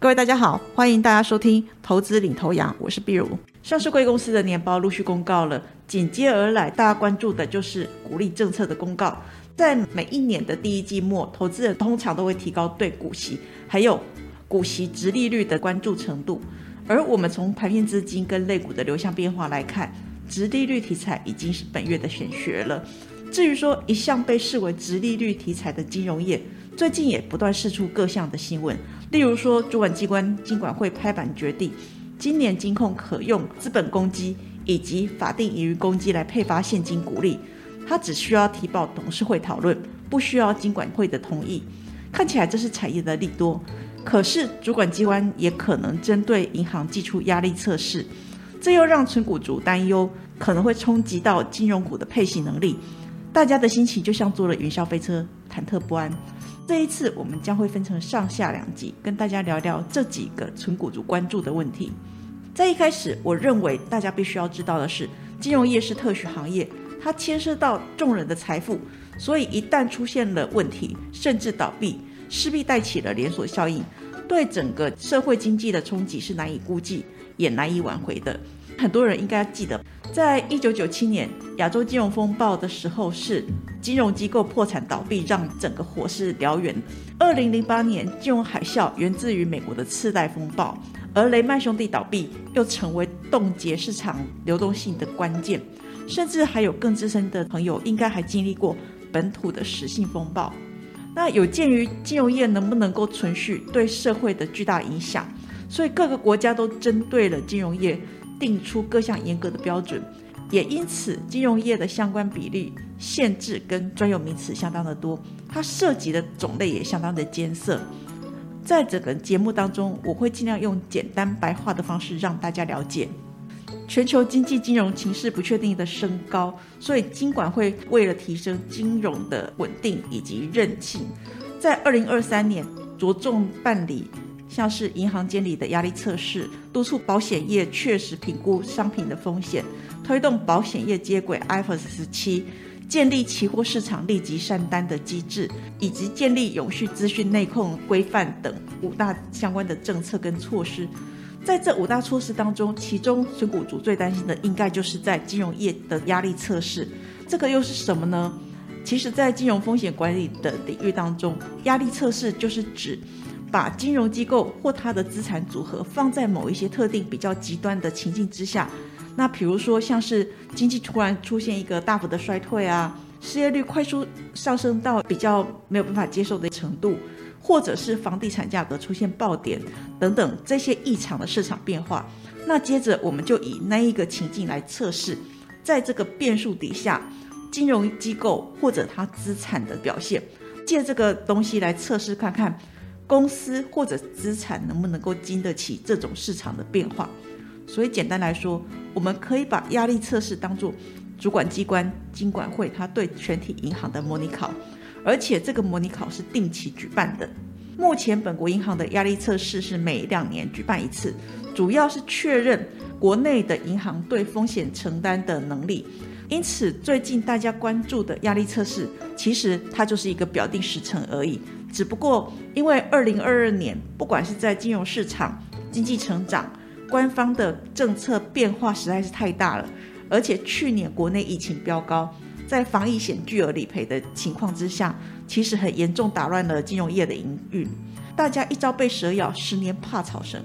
各位大家好，欢迎大家收听投资领头羊，我是碧如。上市贵公司的年报陆续公告了，紧接而来，大家关注的就是鼓励政策的公告。在每一年的第一季末，投资人通常都会提高对股息还有股息值利率的关注程度。而我们从盘面资金跟类股的流向变化来看，值利率题材已经是本月的选学了。至于说一向被视为值利率题材的金融业，最近也不断释出各项的新闻。例如说，主管机关金管会拍板决定，今年金控可用资本公积以及法定盈余公积来配发现金股利，它只需要提报董事会讨论，不需要金管会的同意。看起来这是产业的利多，可是主管机关也可能针对银行寄出压力测试，这又让存股族担忧，可能会冲击到金融股的配息能力。大家的心情就像坐了云霄飞车，忐忑不安。这一次，我们将会分成上下两集，跟大家聊聊这几个纯股主关注的问题。在一开始，我认为大家必须要知道的是，金融业是特许行业，它牵涉到众人的财富，所以一旦出现了问题，甚至倒闭，势必带起了连锁效应，对整个社会经济的冲击是难以估计，也难以挽回的。很多人应该记得，在一九九七年亚洲金融风暴的时候，是金融机构破产倒闭，让整个火势燎原。二零零八年金融海啸源自于美国的次贷风暴，而雷曼兄弟倒闭又成为冻结市场流动性的关键。甚至还有更资深的朋友，应该还经历过本土的实性风暴。那有鉴于金融业能不能够存续对社会的巨大影响，所以各个国家都针对了金融业。定出各项严格的标准，也因此金融业的相关比例限制跟专有名词相当的多，它涉及的种类也相当的艰涩。在整个节目当中，我会尽量用简单白话的方式让大家了解。全球经济金融情势不确定的升高，所以金管会为了提升金融的稳定以及韧性，在二零二三年着重办理。像是银行监理的压力测试，督促保险业确实评估商品的风险，推动保险业接轨 IFRS 十七，建立期货市场立即删单的机制，以及建立永续资讯内控规范等五大相关的政策跟措施。在这五大措施当中，其中存股主最担心的，应该就是在金融业的压力测试。这个又是什么呢？其实，在金融风险管理的领域当中，压力测试就是指。把金融机构或它的资产组合放在某一些特定比较极端的情境之下，那比如说像是经济突然出现一个大幅的衰退啊，失业率快速上升到比较没有办法接受的程度，或者是房地产价格出现暴跌等等这些异常的市场变化，那接着我们就以那一个情境来测试，在这个变数底下，金融机构或者它资产的表现，借这个东西来测试看看。公司或者资产能不能够经得起这种市场的变化？所以简单来说，我们可以把压力测试当做主管机关金管会它对全体银行的模拟考，而且这个模拟考是定期举办的。目前本国银行的压力测试是每两年举办一次，主要是确认国内的银行对风险承担的能力。因此，最近大家关注的压力测试，其实它就是一个表定时程而已。只不过，因为二零二二年，不管是在金融市场、经济成长、官方的政策变化实在是太大了，而且去年国内疫情飙高，在防疫险巨额理赔的情况之下，其实很严重打乱了金融业的营运。大家一朝被蛇咬，十年怕草绳。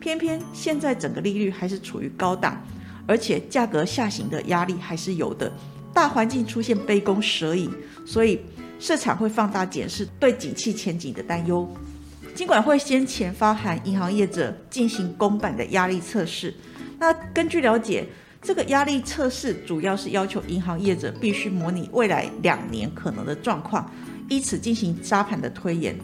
偏偏现在整个利率还是处于高档，而且价格下行的压力还是有的，大环境出现杯弓蛇影，所以。市场会放大检视对景气前景的担忧。尽管会先前发函银行业者进行公版的压力测试。那根据了解，这个压力测试主要是要求银行业者必须模拟未来两年可能的状况，以此进行沙盘的推演，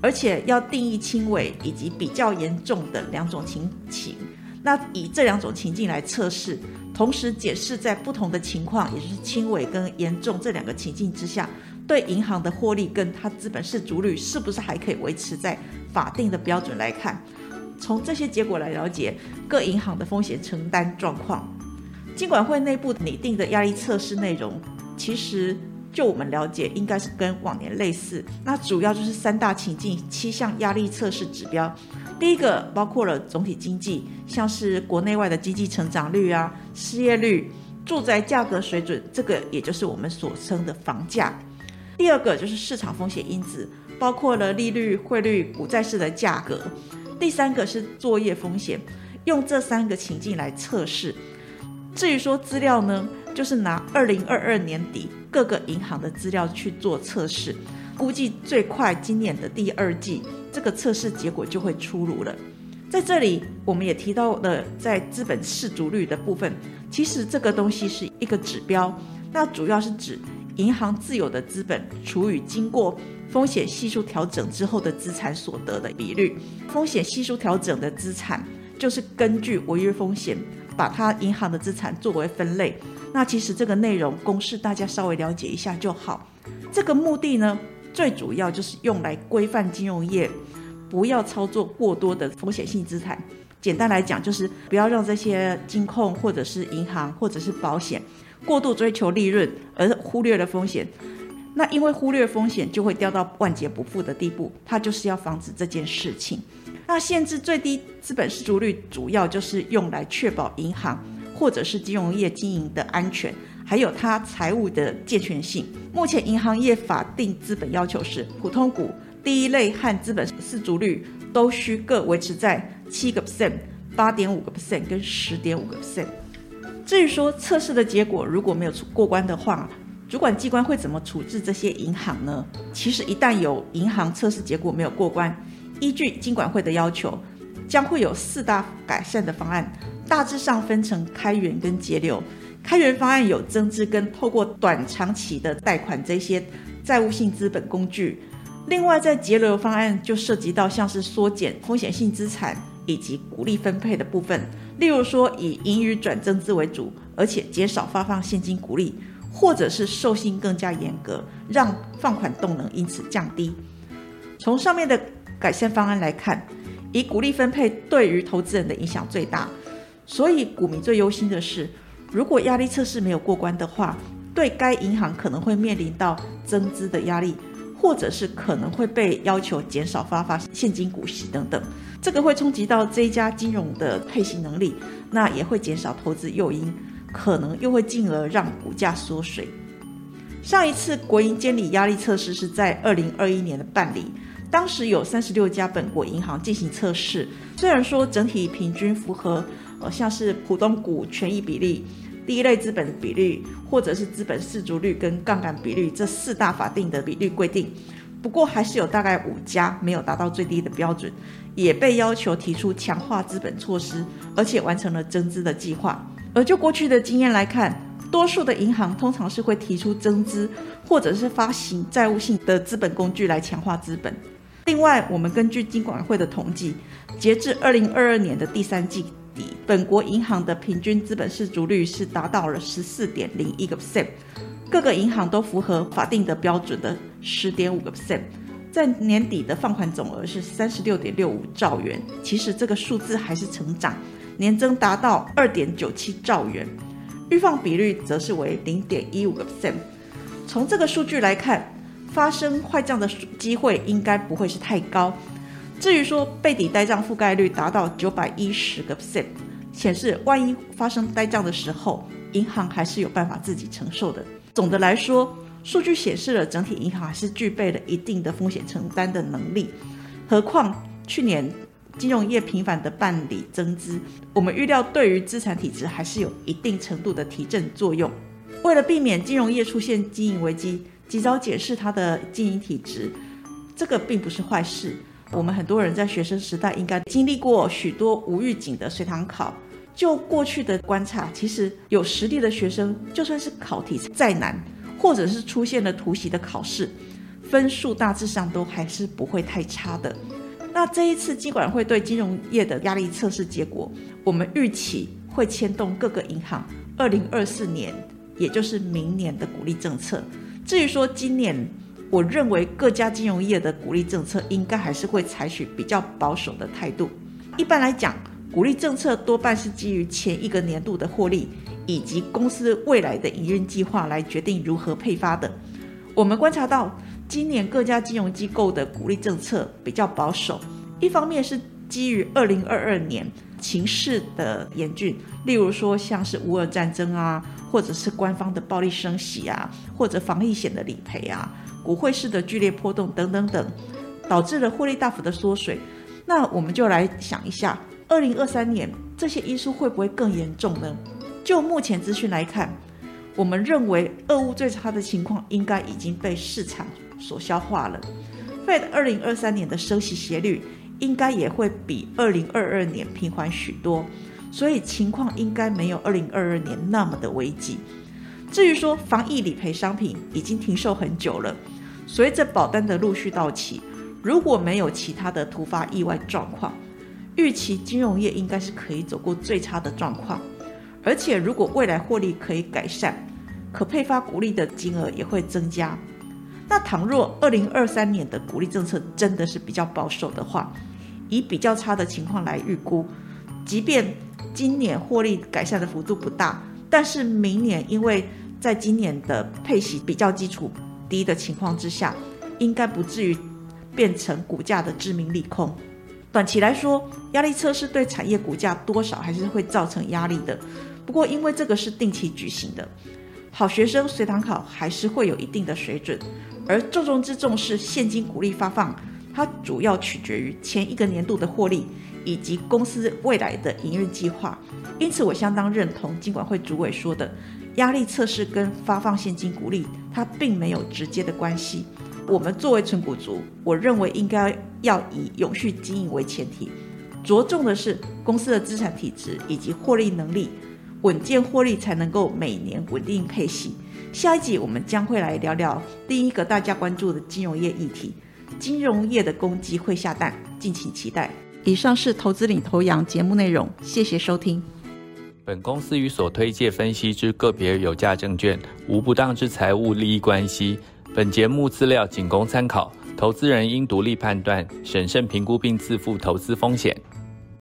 而且要定义轻微以及比较严重的两种情形。那以这两种情境来测试，同时解释在不同的情况，也就是轻微跟严重这两个情境之下。对银行的获利跟它资本市足率是不是还可以维持在法定的标准来看？从这些结果来了解各银行的风险承担状况。金管会内部拟定的压力测试内容，其实就我们了解，应该是跟往年类似。那主要就是三大情境、七项压力测试指标。第一个包括了总体经济，像是国内外的经济成长率啊、失业率、住宅价格水准，这个也就是我们所称的房价。第二个就是市场风险因子，包括了利率、汇率、股债市的价格。第三个是作业风险，用这三个情境来测试。至于说资料呢，就是拿二零二二年底各个银行的资料去做测试，估计最快今年的第二季，这个测试结果就会出炉了。在这里，我们也提到了在资本市足率的部分，其实这个东西是一个指标，那主要是指银行自有的资本除以经过风险系数调整之后的资产所得的比率。风险系数调整的资产就是根据违约风险。把它银行的资产作为分类，那其实这个内容公式大家稍微了解一下就好。这个目的呢，最主要就是用来规范金融业，不要操作过多的风险性资产。简单来讲，就是不要让这些金控或者是银行或者是保险过度追求利润，而忽略了风险。那因为忽略风险，就会掉到万劫不复的地步。它就是要防止这件事情。那限制最低资本市足率，主要就是用来确保银行或者是金融业经营的安全，还有它财务的健全性。目前银行业法定资本要求是，普通股第一类和资本市足率都需各维持在七个 percent、八点五个 percent 跟十点五个 percent。至于说测试的结果如果没有过关的话，主管机关会怎么处置这些银行呢？其实一旦有银行测试结果没有过关，依据金管会的要求，将会有四大改善的方案，大致上分成开源跟节流。开源方案有增资跟透过短长期的贷款这些债务性资本工具。另外，在节流方案就涉及到像是缩减风险性资产以及鼓励分配的部分，例如说以盈余转增资为主，而且减少发放现金鼓励，或者是授信更加严格，让放款动能因此降低。从上面的。改善方案来看，以鼓励分配对于投资人的影响最大，所以股民最忧心的是，如果压力测试没有过关的话，对该银行可能会面临到增资的压力，或者是可能会被要求减少发发现金股息等等，这个会冲击到这一家金融的配息能力，那也会减少投资诱因，可能又会进而让股价缩水。上一次国营监理压力测试是在二零二一年的办理。当时有三十六家本国银行进行测试，虽然说整体平均符合，呃，像是普通股权益比例、第一类资本比率，或者是资本市足率跟杠杆比率这四大法定的比率规定，不过还是有大概五家没有达到最低的标准，也被要求提出强化资本措施，而且完成了增资的计划。而就过去的经验来看，多数的银行通常是会提出增资，或者是发行债务性的资本工具来强化资本。另外，我们根据金管会的统计，截至二零二二年的第三季底，本国银行的平均资本市足率是达到了十四点零一个 percent，各个银行都符合法定的标准的十点五个 percent，在年底的放款总额是三十六点六五兆元，其实这个数字还是成长，年增达到二点九七兆元，预放比率则是为零点一五个 percent，从这个数据来看。发生坏账的机会应该不会是太高。至于说背抵呆账覆盖率达到九百一十个 percent，显示万一发生呆账的时候，银行还是有办法自己承受的。总的来说，数据显示了整体银行还是具备了一定的风险承担的能力。何况去年金融业频繁的办理增资，我们预料对于资产体质还是有一定程度的提振作用。为了避免金融业出现经营危机。及早检视它的经营体质，这个并不是坏事。我们很多人在学生时代应该经历过许多无预警的随堂考。就过去的观察，其实有实力的学生，就算是考题再难，或者是出现了突袭的考试，分数大致上都还是不会太差的。那这一次金管会对金融业的压力测试结果，我们预期会牵动各个银行二零二四年，也就是明年的鼓励政策。至于说今年，我认为各家金融业的鼓励政策应该还是会采取比较保守的态度。一般来讲，鼓励政策多半是基于前一个年度的获利以及公司未来的营运计划来决定如何配发的。我们观察到，今年各家金融机构的鼓励政策比较保守，一方面是基于二零二二年情势的严峻，例如说像是乌俄战争啊，或者是官方的暴力升息啊，或者防疫险的理赔啊，股汇市的剧烈波动等等等，导致了获利大幅的缩水。那我们就来想一下，二零二三年这些因素会不会更严重呢？就目前资讯来看，我们认为俄乌最差的情况应该已经被市场所消化了。Fed 二零二三年的升息斜率应该也会比二零二二年平缓许多，所以情况应该没有二零二二年那么的危急。至于说防疫理赔商品已经停售很久了，随着保单的陆续到期，如果没有其他的突发意外状况，预期金融业应该是可以走过最差的状况。而且如果未来获利可以改善，可配发股利的金额也会增加。那倘若二零二三年的鼓励政策真的是比较保守的话，以比较差的情况来预估，即便今年获利改善的幅度不大，但是明年因为在今年的配息比较基础低的情况之下，应该不至于变成股价的致命利空。短期来说，压力测试对产业股价多少还是会造成压力的。不过因为这个是定期举行的，好学生随堂考还是会有一定的水准。而重中之重是现金股利发放，它主要取决于前一个年度的获利以及公司未来的营运计划。因此，我相当认同金管会主委说的，压力测试跟发放现金股利它并没有直接的关系。我们作为纯股族，我认为应该要以永续经营为前提，着重的是公司的资产体质以及获利能力，稳健获利才能够每年稳定配息。下一集我们将会来聊聊第一个大家关注的金融业议题——金融业的公鸡会下蛋，敬请期待。以上是投资领头羊节目内容，谢谢收听。本公司与所推介分析之个别有价证券无不当之财务利益关系。本节目资料仅供参考，投资人应独立判断、审慎评估并自负投资风险。